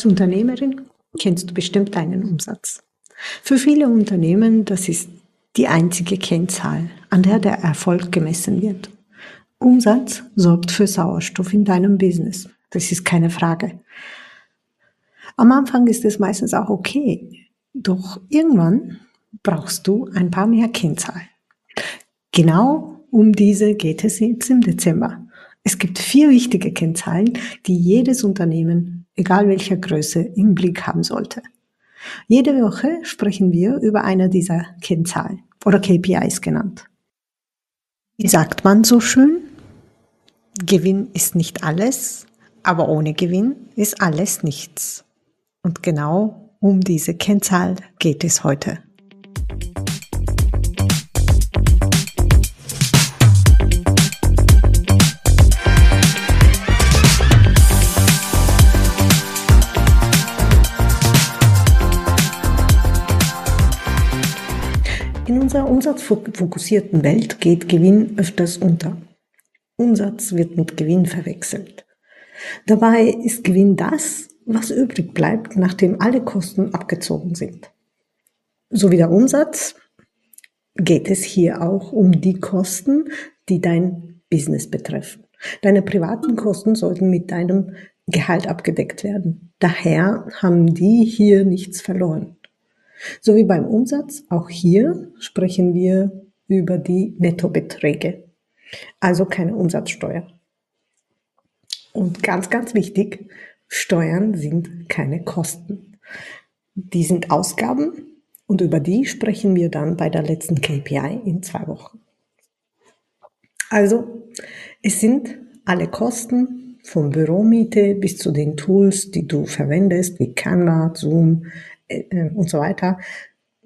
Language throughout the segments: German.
Als Unternehmerin kennst du bestimmt deinen Umsatz. Für viele Unternehmen, das ist die einzige Kennzahl, an der der Erfolg gemessen wird. Umsatz sorgt für Sauerstoff in deinem Business. Das ist keine Frage. Am Anfang ist es meistens auch okay, doch irgendwann brauchst du ein paar mehr Kennzahlen. Genau um diese geht es jetzt im Dezember. Es gibt vier wichtige Kennzahlen, die jedes Unternehmen, egal welcher Größe, im Blick haben sollte. Jede Woche sprechen wir über eine dieser Kennzahlen oder KPIs genannt. Wie sagt man so schön? Gewinn ist nicht alles, aber ohne Gewinn ist alles nichts. Und genau um diese Kennzahl geht es heute. Umsatzfokussierten Welt geht Gewinn öfters unter. Umsatz wird mit Gewinn verwechselt. Dabei ist Gewinn das, was übrig bleibt, nachdem alle Kosten abgezogen sind. So wie der Umsatz geht es hier auch um die Kosten, die dein Business betreffen. Deine privaten Kosten sollten mit deinem Gehalt abgedeckt werden. Daher haben die hier nichts verloren. So wie beim Umsatz, auch hier sprechen wir über die Nettobeträge, also keine Umsatzsteuer. Und ganz, ganz wichtig, Steuern sind keine Kosten. Die sind Ausgaben und über die sprechen wir dann bei der letzten KPI in zwei Wochen. Also, es sind alle Kosten vom Büromiete bis zu den Tools, die du verwendest, wie Canva, Zoom, äh, und so weiter.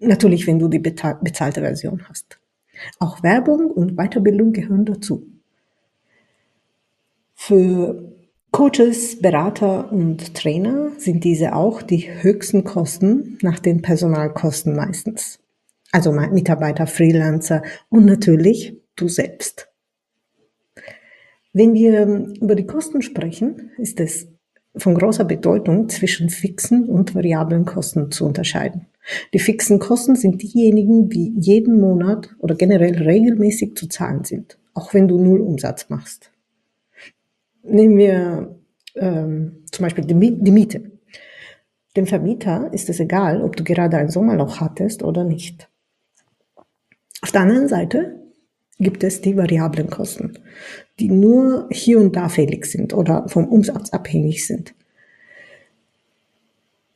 Natürlich, wenn du die bezahlte Version hast. Auch Werbung und Weiterbildung gehören dazu. Für Coaches, Berater und Trainer sind diese auch die höchsten Kosten nach den Personalkosten meistens. Also Mitarbeiter, Freelancer und natürlich du selbst. Wenn wir über die Kosten sprechen, ist es von großer Bedeutung, zwischen fixen und variablen Kosten zu unterscheiden. Die fixen Kosten sind diejenigen, die jeden Monat oder generell regelmäßig zu zahlen sind, auch wenn du null Umsatz machst. Nehmen wir ähm, zum Beispiel die, die Miete. Dem Vermieter ist es egal, ob du gerade ein Sommerloch hattest oder nicht. Auf der anderen Seite gibt es die variablen Kosten, die nur hier und da fällig sind oder vom Umsatz abhängig sind.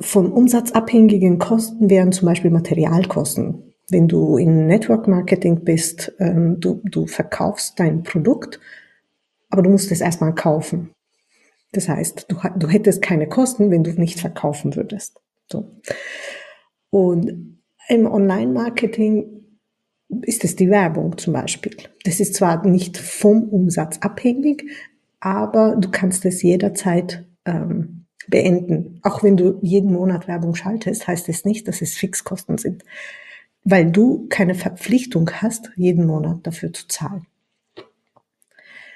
Vom Umsatz abhängigen Kosten wären zum Beispiel Materialkosten. Wenn du in Network Marketing bist, ähm, du, du verkaufst dein Produkt, aber du musst es erstmal kaufen. Das heißt, du, du hättest keine Kosten, wenn du nicht verkaufen würdest. So. Und im Online-Marketing ist es die Werbung zum Beispiel. Das ist zwar nicht vom Umsatz abhängig, aber du kannst es jederzeit ähm, beenden. Auch wenn du jeden Monat Werbung schaltest, heißt es nicht, dass es Fixkosten sind, weil du keine Verpflichtung hast, jeden Monat dafür zu zahlen.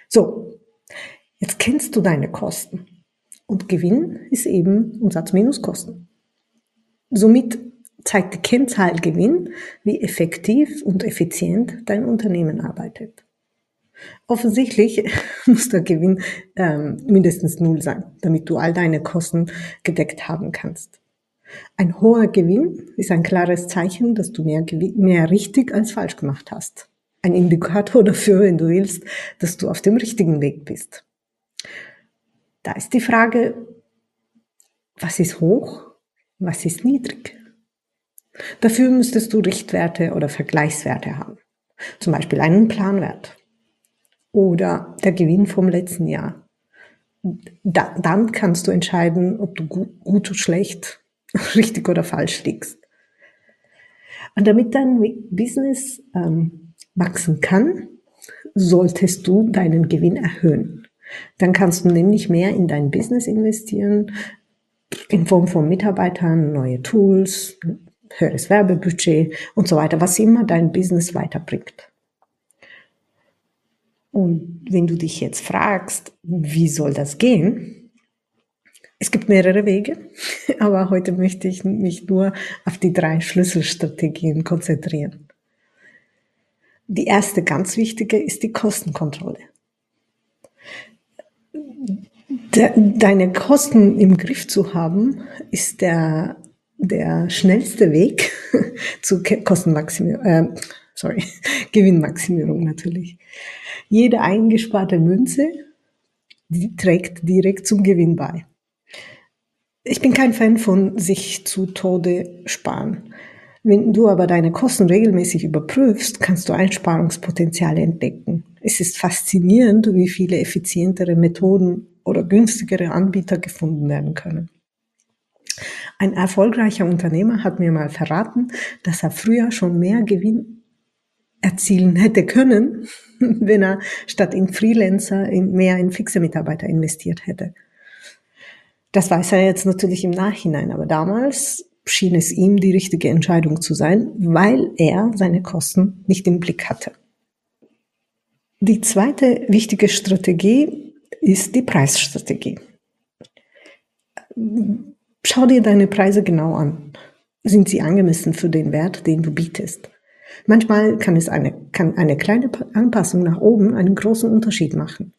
So, jetzt kennst du deine Kosten und Gewinn ist eben Umsatz minus Kosten. Somit zeigt die Kennzahl Gewinn, wie effektiv und effizient dein Unternehmen arbeitet. Offensichtlich muss der Gewinn ähm, mindestens null sein, damit du all deine Kosten gedeckt haben kannst. Ein hoher Gewinn ist ein klares Zeichen, dass du mehr, mehr richtig als falsch gemacht hast. Ein Indikator dafür, wenn du willst, dass du auf dem richtigen Weg bist. Da ist die Frage, was ist hoch, was ist niedrig? Dafür müsstest du Richtwerte oder Vergleichswerte haben. Zum Beispiel einen Planwert oder der Gewinn vom letzten Jahr. Da, dann kannst du entscheiden, ob du gut, gut oder schlecht, richtig oder falsch liegst. Und damit dein Business ähm, wachsen kann, solltest du deinen Gewinn erhöhen. Dann kannst du nämlich mehr in dein Business investieren, in Form von Mitarbeitern, neue Tools, höheres Werbebudget und so weiter, was immer dein Business weiterbringt. Und wenn du dich jetzt fragst, wie soll das gehen? Es gibt mehrere Wege, aber heute möchte ich mich nur auf die drei Schlüsselstrategien konzentrieren. Die erste ganz wichtige ist die Kostenkontrolle. Deine Kosten im Griff zu haben, ist der, der schnellste Weg zu Kostenmaximierung, äh, sorry, Gewinnmaximierung natürlich. Jede eingesparte Münze, trägt direkt zum Gewinn bei. Ich bin kein Fan von sich zu Tode sparen. Wenn du aber deine Kosten regelmäßig überprüfst, kannst du Einsparungspotenziale entdecken. Es ist faszinierend, wie viele effizientere Methoden oder günstigere Anbieter gefunden werden können. Ein erfolgreicher Unternehmer hat mir mal verraten, dass er früher schon mehr Gewinn erzielen hätte können, wenn er statt in Freelancer mehr in fixe Mitarbeiter investiert hätte. Das weiß er jetzt natürlich im Nachhinein, aber damals schien es ihm die richtige Entscheidung zu sein, weil er seine Kosten nicht im Blick hatte. Die zweite wichtige Strategie ist die Preisstrategie. Schau dir deine Preise genau an. Sind sie angemessen für den Wert, den du bietest? Manchmal kann es eine, kann eine kleine Anpassung nach oben einen großen Unterschied machen.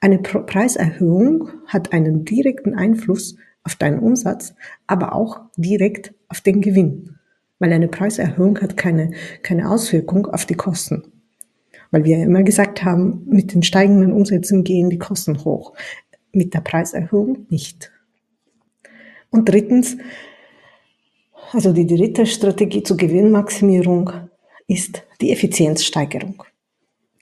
Eine Preiserhöhung hat einen direkten Einfluss auf deinen Umsatz, aber auch direkt auf den Gewinn. Weil eine Preiserhöhung hat keine, keine Auswirkung auf die Kosten. Weil wir immer gesagt haben, mit den steigenden Umsätzen gehen die Kosten hoch. Mit der Preiserhöhung nicht. Und drittens, also die dritte Strategie zur Gewinnmaximierung ist die Effizienzsteigerung.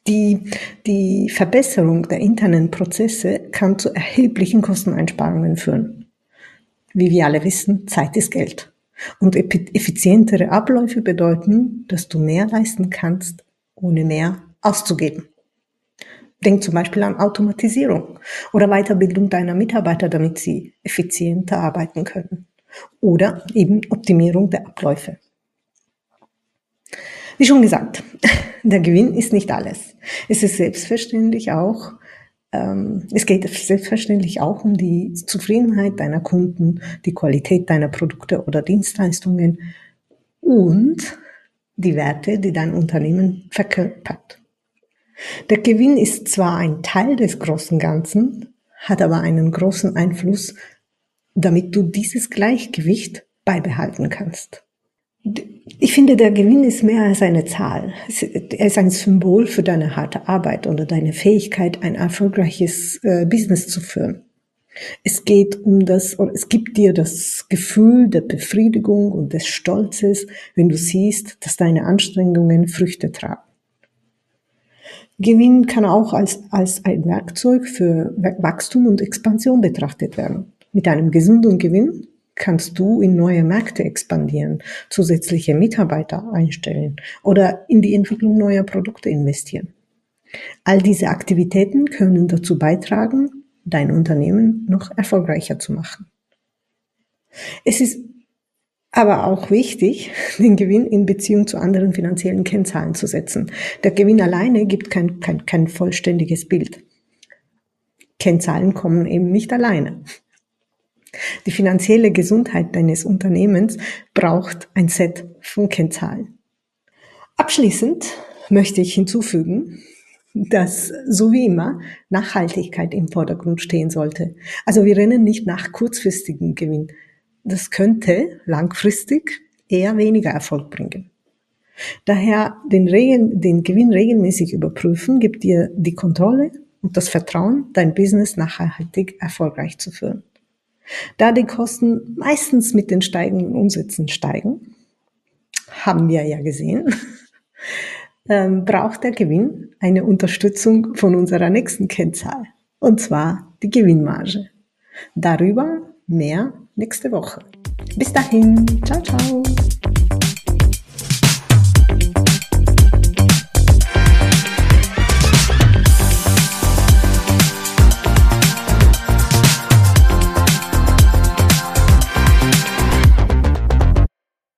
Die, die Verbesserung der internen Prozesse kann zu erheblichen Kosteneinsparungen führen. Wie wir alle wissen, Zeit ist Geld. Und effizientere Abläufe bedeuten, dass du mehr leisten kannst, ohne mehr auszugeben. Denk zum Beispiel an Automatisierung oder Weiterbildung deiner Mitarbeiter, damit sie effizienter arbeiten können. Oder eben Optimierung der Abläufe. Wie schon gesagt, der Gewinn ist nicht alles. Es ist selbstverständlich auch ähm, es geht selbstverständlich auch um die Zufriedenheit deiner Kunden, die Qualität deiner Produkte oder Dienstleistungen und die Werte, die dein Unternehmen verkörpert. Der Gewinn ist zwar ein Teil des großen Ganzen, hat aber einen großen Einfluss, damit du dieses Gleichgewicht beibehalten kannst. Ich finde, der Gewinn ist mehr als eine Zahl. Er ist ein Symbol für deine harte Arbeit oder deine Fähigkeit, ein erfolgreiches äh, Business zu führen. Es geht um das, oder es gibt dir das Gefühl der Befriedigung und des Stolzes, wenn du siehst, dass deine Anstrengungen Früchte tragen. Gewinn kann auch als, als ein Werkzeug für Wachstum und Expansion betrachtet werden. Mit einem gesunden Gewinn kannst du in neue Märkte expandieren, zusätzliche Mitarbeiter einstellen oder in die Entwicklung neuer Produkte investieren. All diese Aktivitäten können dazu beitragen, dein Unternehmen noch erfolgreicher zu machen. Es ist aber auch wichtig, den Gewinn in Beziehung zu anderen finanziellen Kennzahlen zu setzen. Der Gewinn alleine gibt kein, kein, kein vollständiges Bild. Kennzahlen kommen eben nicht alleine. Die finanzielle Gesundheit deines Unternehmens braucht ein Set von Kennzahlen. Abschließend möchte ich hinzufügen, dass so wie immer Nachhaltigkeit im Vordergrund stehen sollte. Also wir rennen nicht nach kurzfristigem Gewinn. Das könnte langfristig eher weniger Erfolg bringen. Daher den, Regen, den Gewinn regelmäßig überprüfen gibt dir die Kontrolle und das Vertrauen, dein Business nachhaltig erfolgreich zu führen. Da die Kosten meistens mit den steigenden Umsätzen steigen, haben wir ja gesehen, ähm, braucht der Gewinn eine Unterstützung von unserer nächsten Kennzahl, und zwar die Gewinnmarge. Darüber mehr nächste Woche. Bis dahin, ciao, ciao.